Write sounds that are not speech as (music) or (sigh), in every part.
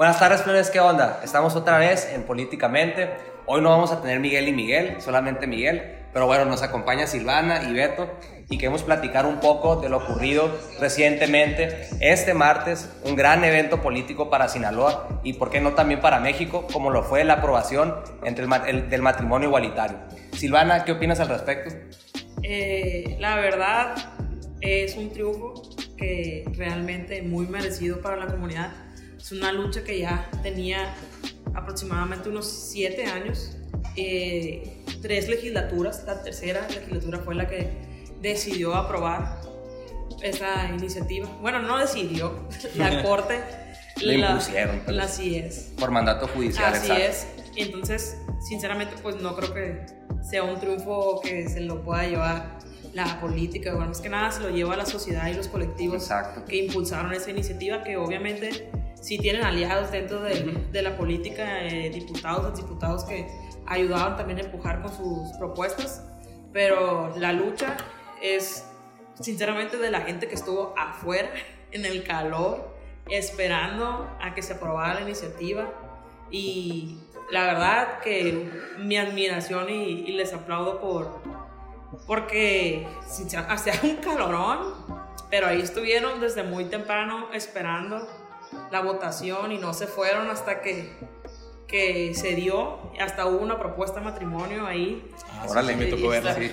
Buenas tardes, plebes, ¿qué onda? Estamos otra vez en Políticamente. Hoy no vamos a tener Miguel y Miguel, solamente Miguel. Pero bueno, nos acompaña Silvana y Beto y queremos platicar un poco de lo ocurrido recientemente este martes, un gran evento político para Sinaloa y por qué no también para México, como lo fue la aprobación entre el, del matrimonio igualitario. Silvana, ¿qué opinas al respecto? Eh, la verdad es un triunfo que realmente muy merecido para la comunidad es una lucha que ya tenía aproximadamente unos siete años, eh, tres legislaturas, la tercera legislatura fue la que decidió aprobar esa iniciativa. Bueno, no decidió, (laughs) la Corte le impusieron. Pues, así es. Por mandato judicial. Así es. Entonces, sinceramente, pues no creo que sea un triunfo que se lo pueda llevar la política. Bueno, es que nada se lo lleva a la sociedad y los colectivos que impulsaron esa iniciativa, que obviamente sí tienen aliados dentro de, la política, eh, diputados, diputados que ayudaban también a empujar con sus propuestas, pero la lucha es sinceramente de la gente que estuvo afuera (laughs) en el calor esperando a que se aprobara la iniciativa. Y la verdad que mi admiración y, les aplaudo por porque (laughs) hacía un calorón pero ahí estuvieron desde muy temprano esperando la votación y no se fueron hasta que, que se dio, hasta hubo una propuesta de matrimonio ahí. Ahora le me tocó ver,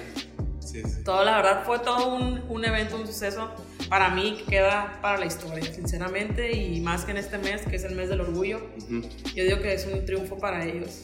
sí. Todo, la verdad, fue todo un, un, evento, un suceso para mí que queda para la historia, sinceramente, y más que en este mes, que es el mes del orgullo, yo digo que es un triunfo para ellos.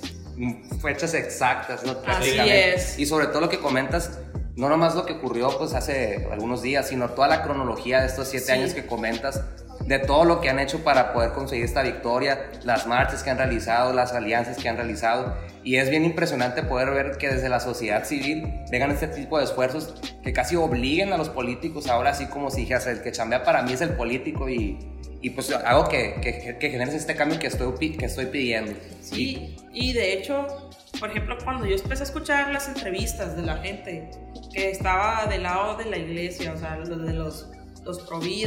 Fechas exactas, ¿no? Así es. Y sobre todo lo que comentas, no nomás lo que ocurrió pues hace algunos días, sino toda la cronología de estos siete años que comentas, de todo lo que han hecho para poder conseguir esta victoria, las marchas que han realizado, las alianzas que han realizado. Y es bien impresionante poder ver que desde la sociedad civil vengan este tipo de esfuerzos que casi obliguen a los políticos ahora, así como si dijeras, el que chambea para mí es el político y, y pues hago que, que, que generes este cambio que estoy, que estoy pidiendo. Sí, y de hecho, por ejemplo, cuando yo empecé a escuchar las entrevistas de la gente que estaba del lado de la iglesia, o sea, de los, los pro y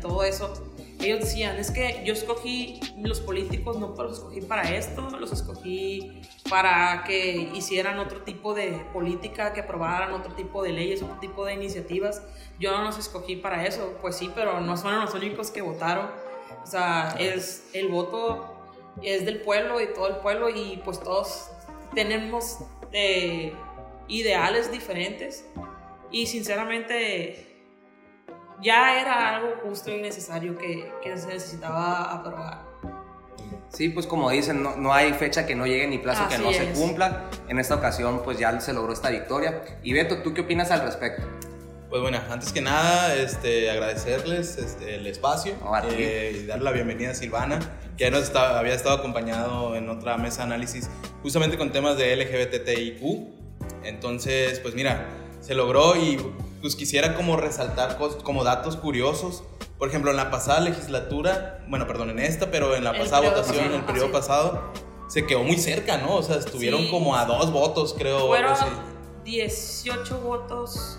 todo eso, ellos decían, es que yo escogí los políticos, no los escogí para esto, los escogí para que hicieran otro tipo de política, que aprobaran otro tipo de leyes, otro tipo de iniciativas. Yo no los escogí para eso, pues sí, pero no son los únicos que votaron. O sea, es, el voto es del pueblo y todo el pueblo y pues todos tenemos eh, ideales diferentes y sinceramente ya era algo justo y necesario que, que se necesitaba aprobar. Sí, pues como dicen, no, no, hay fecha que no llegue ni plazo que no se cumpla. En esta ocasión, pues ya se logró esta victoria. Y Beto, ¿tú qué opinas al respecto? Pues bueno, antes que nada, este, agradecerles este, el espacio eh, y darle la bienvenida a Silvana, que ya nos había estado acompañado en otra mesa de análisis justamente con temas de LGBTIQ. Entonces, pues mira, se logró y pues quisiera como resaltar como datos curiosos. Por ejemplo, en la pasada legislatura, bueno, perdón, en esta, pero en la pasada votación, en el periodo pasado, se quedó muy cerca, ¿no? O sea, estuvieron como a dos votos, creo. Fueron 18 votos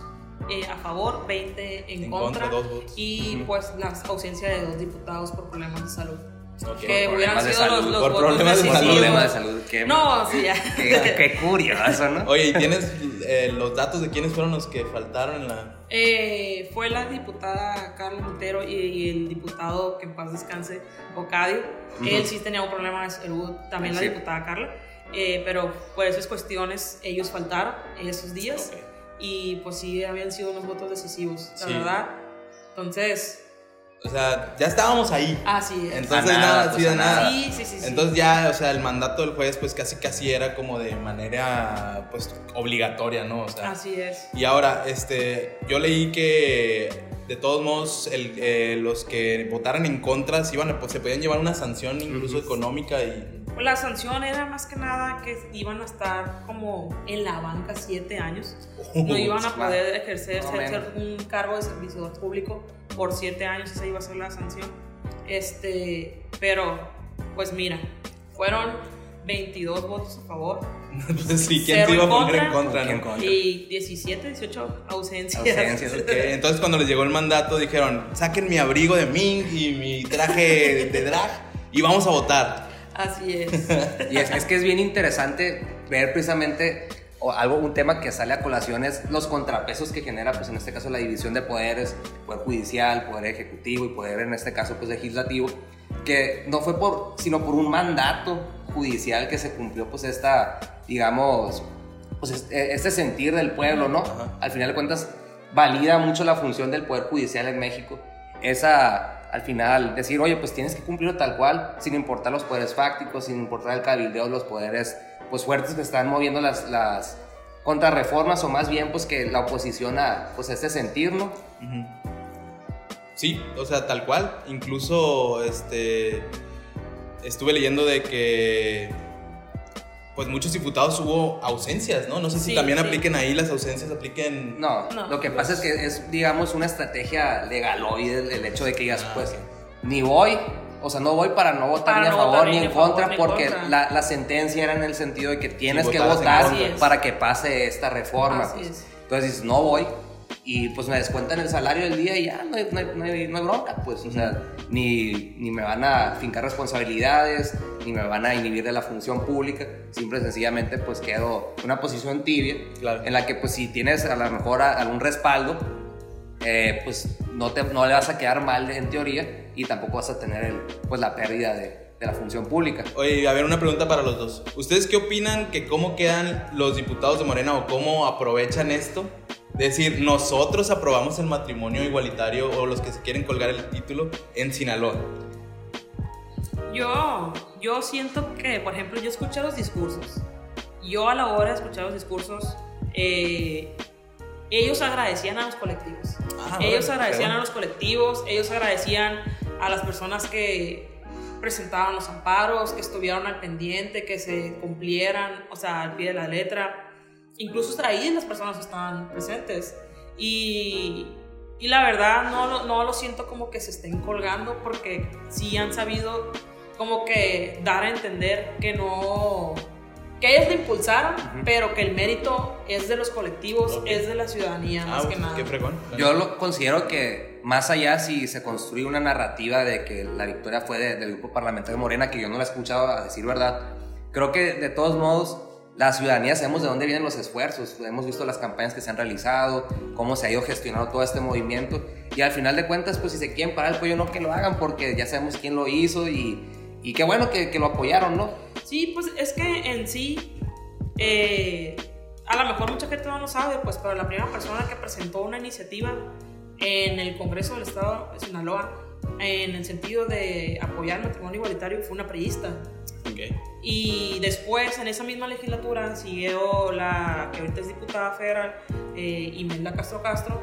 eh, a favor, 20 en, contra, y pues la ausencia de dos diputados por problemas de salud. Que hubieran sido los, los por problemas de, problemas de salud. Qué, no, sí, ya. (laughs) Qué, curioso, ¿no? Oye, ¿y tienes eh, los datos de quiénes fueron los que faltaron en la...? Eh, fue la diputada Carlos Montero y, el diputado, que en paz descanse, Ocadio. Él sí tenía un problema de salud, también la diputada Carla. Eh, pero por esas cuestiones ellos faltaron en esos días. Y pues sí, habían sido unos votos decisivos, la verdad. Entonces, o sea, ya estábamos ahí. Así es. Entonces, nada, nada. Sí, sí, sí, Entonces ya, o sea, el mandato del juez, pues casi casi era como de manera, pues, obligatoria, ¿no? O sea, Así es. Y ahora, este, yo leí que de todos modos, el, eh, los que votaran en contra, sí, iban, pues, se podían llevar una sanción incluso económica y pues la sanción era más que nada que iban a estar como en la banca siete años. (laughs) No iban a poder ejercer un cargo de servidor público por siete años, esa iba a ser la sanción. Este, pero, pues mira, fueron 22 votos a favor. (laughs) pues sí, ¿quién te iba a poner en contra? Y 17, 18 ausencias. ausencias (laughs) Entonces cuando les llegó el mandato dijeron, saquen mi abrigo de ming y mi traje de drag y vamos a votar. Así es. (laughs) y es, es que es bien interesante ver precisamente o algo, un tema que sale a colación es los contrapesos que genera, pues en este caso la división de poderes, poder judicial, poder ejecutivo y poder en este caso pues legislativo, que no fue por, sino por un mandato judicial que se cumplió pues esta, digamos, pues e, este sentir del pueblo, ¿no? Al final de cuentas valida mucho la función del poder judicial en México, esa al final decir, oye, pues tienes que cumplirlo tal cual, sin importar los poderes fácticos, sin importar el cabildeo, los poderes pues fuertes que están moviendo las, las contrarreformas o más bien pues que la oposición a pues este sentir, ¿no? Sí, o sea, tal cual. Incluso este estuve leyendo de que pues muchos diputados hubo ausencias, ¿no? No sé si también apliquen ahí las ausencias, apliquen... No, lo que pasa es que es, digamos, una estrategia legaloide el hecho de que digas, ah, pues, ni voy o sea, no voy para no votar ni a favor ni en contra, porque La, la, sentencia era en el sentido de que tienes que votar para que pase esta reforma. Pues. Entonces no voy y pues me descuentan el salario del día y ya no hay, no hay, no hay, bronca, pues, o sea, ni, ni, me van a fincar responsabilidades, ni me van a inhibir de la función pública, simple y sencillamente pues quedo en una posición tibia en la que pues si tienes a lo mejor algún respaldo, eh, pues no, te, no le vas a quedar mal en teoría y tampoco vas a tener el, pues, la pérdida de, de, la función pública. Oye, a ver, una pregunta para los dos. ¿Ustedes qué opinan que cómo quedan los diputados de Morena o cómo aprovechan esto? Decir, nosotros aprobamos el matrimonio igualitario o los que se quieren colgar el título en Sinaloa. Yo, yo siento que, por ejemplo, yo escuché los discursos. Yo a la hora de escuchar los discursos, eh, ellos agradecían a los colectivos. Ah, ellos agradecían a los colectivos, ellos agradecían a las personas que presentaban los amparos, que estuvieron al pendiente, que se cumplieran, o sea, al pie de la letra. Incluso ahí las personas estaban presentes. Y, y la verdad no, no lo siento como que se estén colgando porque sí han sabido como que dar a entender que no que ellos lo impulsaron, pero que el mérito es de los colectivos, es de la ciudadanía, más ah, que nada. Yo lo considero que más allá si se construye una narrativa de que la victoria fue del grupo parlamentario Morena, que yo no la he escuchado a decir verdad, creo que de todos modos la ciudadanía sabemos de dónde vienen los esfuerzos, hemos visto las campañas que se han realizado, cómo se ha ido gestionando todo este movimiento y al final de cuentas pues si se quieren parar el cuello no que lo hagan porque ya sabemos quién lo hizo y, y qué bueno que, que lo apoyaron, ¿no? Sí, pues es que en sí, eh, a lo mejor mucha gente no lo sabe, pues, pero la primera persona que presentó una iniciativa en el Congreso del Estado de Sinaloa, en el sentido de apoyar el matrimonio igualitario, fue una priista. Okay. Y después, en esa misma legislatura, siguió la que ahorita es diputada federal, eh, Imelda Castro Castro,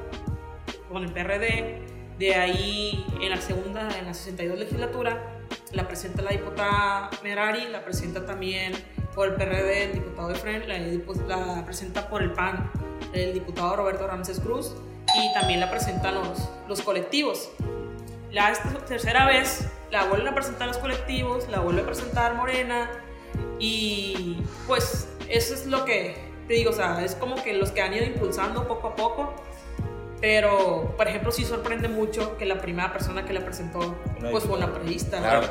con el PRD. De ahí, en la segunda, en la 62 legislatura, la presenta la diputada Merari, la presenta también por el PRD el diputado Efren, la, la presenta por el PAN el diputado Roberto Ramírez Cruz y también la presentan los, los colectivos. La tercera vez la vuelven a presentar los colectivos, la vuelve a presentar Morena y pues eso es lo que te digo, o sea, es como que los que han ido impulsando poco a poco pero, por ejemplo, sí sorprende mucho que la primera persona que la presentó pues, fue una periodista. Claro.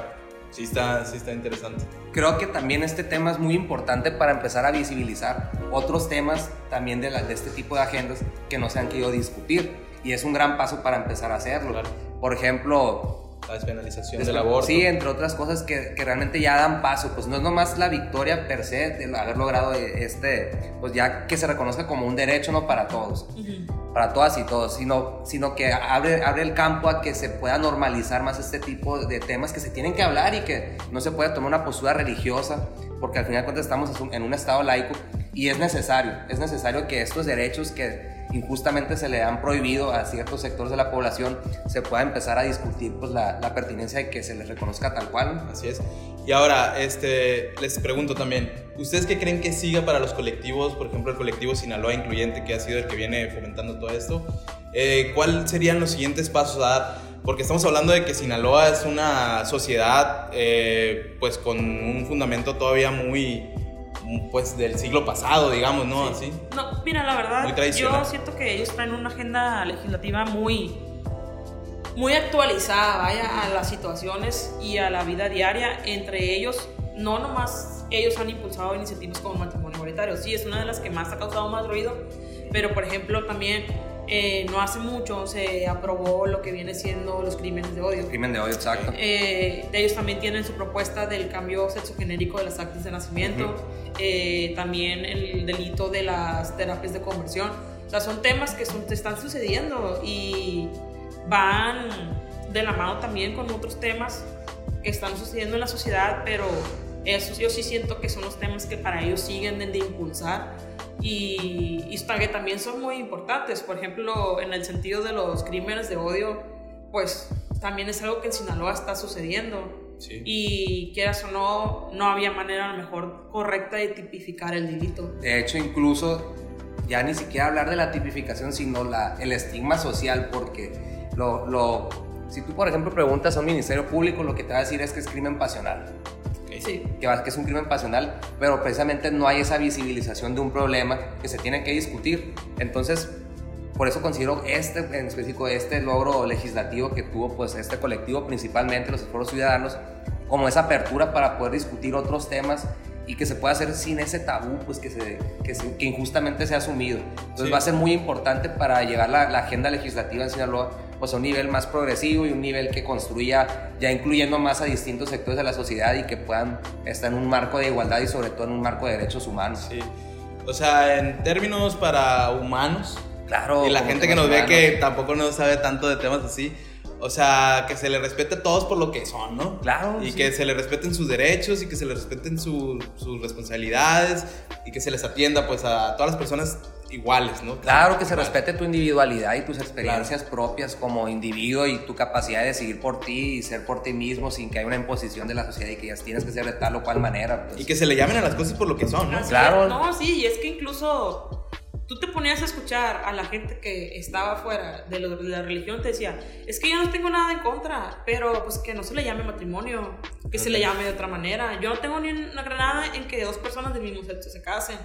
Sí está, sí está interesante. Creo que también este tema es muy importante para empezar a visibilizar otros temas también de, de este tipo de agendas que no se han querido discutir. Y es un gran paso para empezar a hacerlo. Por ejemplo, la despenalización del aborto. Sí, entre otras cosas que, que, realmente ya dan paso, pues no es nomás la victoria per se de haber logrado este, pues ya que se reconozca como un derecho, ¿no? Para todos, para todas y todos, sino, sino que abre, abre el campo a que se pueda normalizar más este tipo de temas que se tienen que hablar y que no se puede tomar una postura religiosa, porque al final de cuentas estamos en un estado laico y es necesario, es necesario que estos derechos que injustamente se le han prohibido a ciertos sectores de la población, se pueda empezar a discutir pues, la, pertinencia de que se les reconozca tal cual. Así es. Y ahora, este, les pregunto también, ¿ustedes qué creen que siga para los colectivos, por ejemplo, el colectivo Sinaloa Incluyente, que ha sido el que viene fomentando todo esto? Eh, ¿Cuáles serían los siguientes pasos a dar? Porque estamos hablando de que Sinaloa es una sociedad eh, pues con un fundamento todavía muy, pues del siglo pasado, digamos, ¿no? Así. No, mira, la verdad, yo siento que ellos traen una agenda legislativa muy muy actualizada, vaya, a las situaciones y a la vida diaria. Entre ellos, no nomás ellos han impulsado iniciativas como matrimonio igualitario, sí, es una de las que más ha causado más ruido, pero por ejemplo también eh, no hace mucho se aprobó lo que viene siendo los crímenes de odio. Crimen de odio, exacto. Eh, ellos también tienen su propuesta del cambio sexogenérico de las actas de nacimiento, eh, también el delito de las terapias de conversión. O sea, son temas que son, están sucediendo y van de la mano también con otros temas que están sucediendo en la sociedad, pero esos yo sí siento que son los temas que para ellos siguen de impulsar y, y que también son muy importantes. Por ejemplo, en el sentido de los crímenes de odio, pues también es algo que en Sinaloa está sucediendo. Y quieras o no, no había manera a lo mejor correcta de tipificar el delito. De hecho, incluso ya ni siquiera hablar de la tipificación, sino la, el estigma social, porque lo, lo, si tú, por ejemplo, preguntas a un ministerio público, lo que te va a decir es que es crimen pasional que, que es un crimen pasional, pero precisamente no hay esa visibilización de un problema que se tiene que discutir. Entonces, por eso considero este, en específico, este logro legislativo que tuvo pues este colectivo, principalmente los esfuerzos ciudadanos, como esa apertura para poder discutir otros temas y que se pueda hacer sin ese tabú pues que, se, que, injustamente se ha asumido. Entonces va a ser muy importante para llevar la, la agenda legislativa en Sinaloa pues a un nivel más progresivo y un nivel que construya ya incluyendo más a distintos sectores de la sociedad y que puedan estar en un marco de igualdad y sobre todo en un marco de derechos humanos. Sí. O sea, en términos para humanos. Claro. Y la gente que nos ve que tampoco no sabe tanto de temas así. O sea, que se le respete a todos por lo que son, ¿no? Claro. Y que se le respeten sus derechos y que se les respeten sus responsabilidades y que se les atienda pues a todas las personas iguales, ¿no? Claro, que se respete tu individualidad y tus experiencias propias como individuo y tu capacidad de seguir por ti y ser por ti mismo sin que haya una imposición de la sociedad y que ya tienes que ser de tal o cual manera. Pues. Y que se le llamen a las cosas por lo que son, ¿no? claro. No, sí, y es que incluso tú te ponías a escuchar a la gente que estaba fuera de, de, la religión, te decía, es que yo no tengo nada en contra, pero pues que no se le llame matrimonio, que se le llame de otra manera. Yo no tengo ni una granada en que dos personas del mismo sexo se casen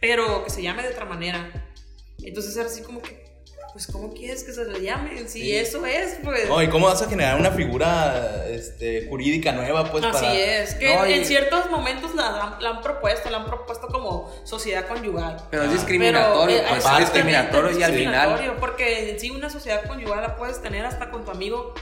pero que se llame de otra manera. Entonces era así como que, pues ¿cómo quieres que se le llame? Si eso es, pues... No, ¿y cómo vas a generar una figura este, jurídica nueva, pues? Así es, que en ciertos momentos la, han propuesto, la han propuesto como sociedad conyugal. Pero es discriminatorio, pero, pues, es discriminatorio y al final... Porque en sí una sociedad conyugal la puedes tener hasta con tu amigo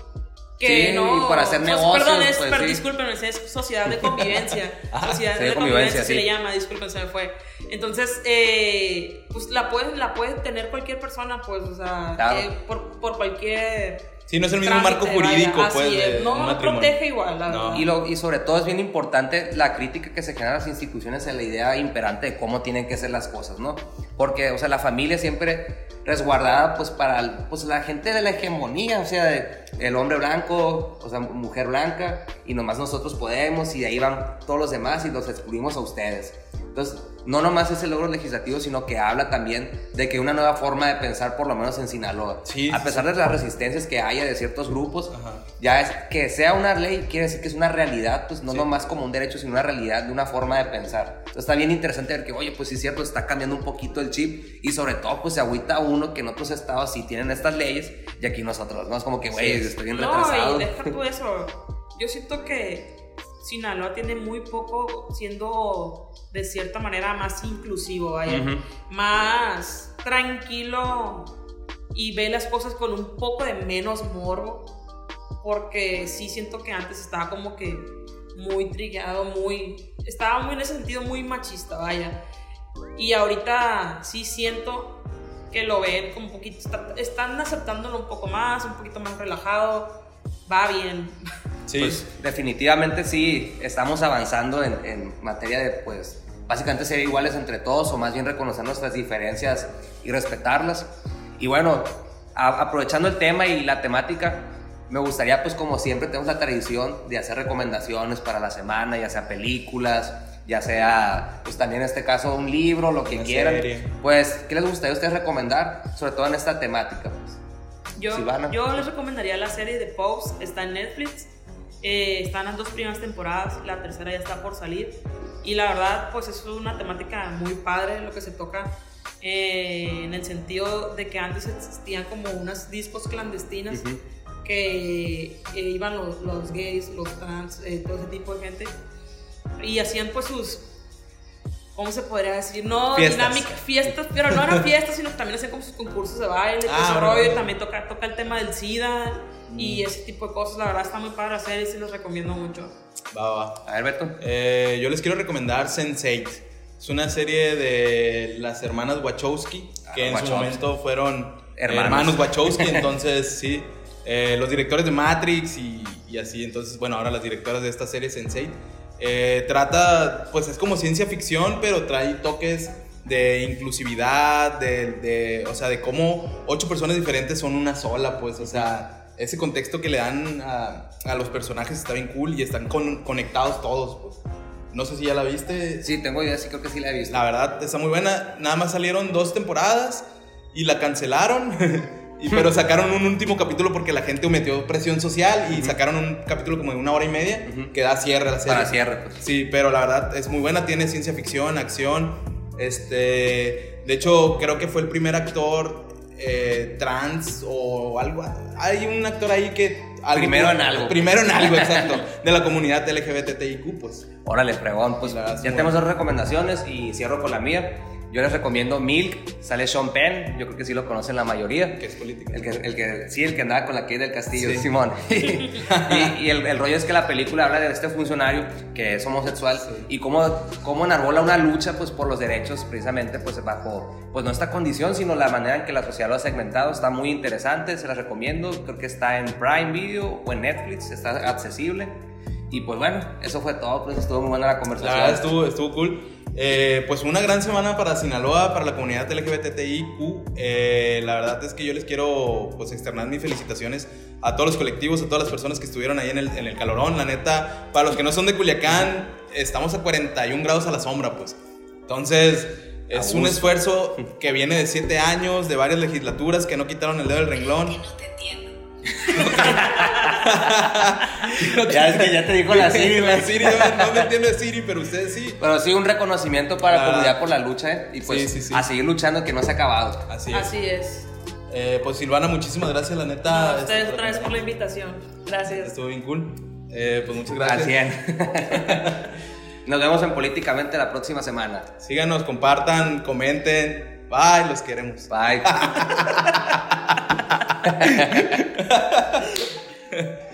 que no, para hacer negocios. Perdón, es, pues, discúlpenme, es sociedad de (laughs) convivencia. sociedad de, convivencia, se le llama, disculpen, se me fue. Entonces, eh, pues la puede, la puede tener cualquier persona, pues, o sea, eh, por, por cualquier Sí, no es el mismo marco jurídico, pues. no, protege igual. Y, lo, y sobre todo es bien importante la crítica que se genera a las instituciones en la idea imperante de cómo tienen que ser las cosas, ¿no? Porque, o sea, la familia siempre resguardada, pues, para pues, la gente de la hegemonía, o sea, de, el hombre blanco, o sea, mujer blanca, y nomás nosotros podemos, y de ahí van todos los demás y los excluimos a ustedes. Entonces, no nomás es el logro legislativo, sino que habla también de que una nueva forma de pensar, por lo menos en Sinaloa, a pesar de las resistencias que haya de ciertos grupos, ya es que sea una ley, quiere decir que es una realidad, pues no nomás como un derecho, sino una realidad de una forma de pensar. Entonces está bien interesante ver que, oye, pues sí es cierto, está cambiando un poquito el chip y sobre todo, pues se agüita uno que en otros estados sí tienen estas leyes y aquí nosotros, ¿no? Es como que, güey, estoy bien retrasado. No, y deja tú eso. Yo siento que Sinaloa tiene muy poco siendo de cierta manera más inclusivo, más tranquilo y ve las cosas con un poco de menos morbo, porque sí siento que antes estaba como que muy trillado, muy, estaba muy en ese sentido muy machista, vaya. Y ahorita sí siento que lo ven como un poquito, están aceptándolo un poco más, un poquito más relajado, va bien. (laughs) Sí. Pues definitivamente sí, estamos avanzando en, materia de, pues, básicamente ser iguales entre todos o más bien reconocer nuestras diferencias y respetarlas. Y bueno, aprovechando el tema y la temática, me gustaría, pues como siempre tenemos la tradición de hacer recomendaciones para la semana, ya sea películas, ya sea, pues también en este caso un libro, lo que quieran. Pues, ¿qué les gustaría a ustedes recomendar, sobre todo en esta temática? Pues? Yo, yo les recomendaría la serie de Pose, está en Netflix. Eh, están las dos primeras temporadas, la tercera ya está por salir. Y la verdad, pues es una temática muy padre lo que se toca. Eh, en el sentido de que antes existían como unas discos clandestinas que iban los, los, gays, los trans, eh, todo ese tipo de gente. Y hacían pues sus, ¿cómo se podría decir? No dinámicas, fiestas, pero no eran fiestas, sino que también hacían como sus concursos de baile, ah, rollo, también toca, toca el tema del SIDA y mm. ese tipo de cosas. La verdad está muy padre hacer y se los recomiendo mucho. Va, va. A ver, Beto. Eh, yo les quiero recomendar Sense8. Es una serie de las hermanas Wachowski, que en su momento fueron hermanos, Wachowski, (laughs) entonces sí. Eh, los directores de Matrix y, y, así, entonces, bueno, ahora las directoras de esta serie Sense8. Eh, trata, pues es como ciencia ficción, pero trae toques de inclusividad, de, de, o sea, de cómo ocho personas diferentes son una sola, pues, o sea, ese contexto que le dan a, a los personajes está bien cool y están conectados todos, pues. No sé si ya la viste. Sí, tengo idea, sí creo que sí la he visto. La verdad, está muy buena. Nada más salieron dos temporadas y la cancelaron. (laughs) y, pero sacaron un último capítulo porque la gente metió presión social y sacaron un capítulo como de una hora y media que da cierre a la serie. Para cierre, pues. Sí, pero la verdad es muy buena. Tiene ciencia ficción, acción. Este, de hecho, creo que fue el primer actor eh, trans o algo. Hay un actor ahí que primero en algo. Primero en algo, exacto. De la comunidad LGBTIQ, pues. Órale, fregón. Pues ya tenemos dos recomendaciones y cierro con la mía. Yo les recomiendo Milk, sale Sean Penn, yo creo que sí lo conocen la mayoría. Que es político. El que, el que, sí, el que andaba con la Kate del Castillo, Simón. (laughs) y, el, el, rollo es que la película habla de este funcionario que es homosexual y cómo, cómo enarbola una lucha pues, por los derechos precisamente pues, bajo pues, no esta condición, sino la manera en que la sociedad lo ha segmentado. Está muy interesante, se las recomiendo. Creo que está en Prime Video o en Netflix, está accesible. Y pues bueno, eso fue todo, pues estuvo muy buena la conversación. La estuvo, estuvo cool. Eh, pues una gran semana para Sinaloa, para la comunidad LGBTIQ. Eh, la verdad es que yo les quiero pues externar mis felicitaciones a todos los colectivos, a todas las personas que estuvieron ahí en el, en el calorón. La neta, para los que no son de Culiacán, estamos a 41 grados a la sombra, pues. Entonces, es un esfuerzo que viene de 7 años, de varias legislaturas que no quitaron el dedo del renglón. no te entiendo. (laughs) ya es que ya te dijo la Siri. La Siri, no, me entiende Siri, pero ustedes sí. Pero sí, un reconocimiento para la comunidad por la lucha, ¿eh? Y pues a seguir luchando que no se ha acabado. Así es. Así es. Eh, pues Silvana, muchísimas gracias, la neta. a ustedes otra vez por la invitación. Gracias. Estuvo bien cool. Eh, pues muchas gracias. (laughs) Nos vemos en Políticamente la próxima semana. Síganos, compartan, comenten. Bye, los queremos. Bye. (laughs) ハハハハ!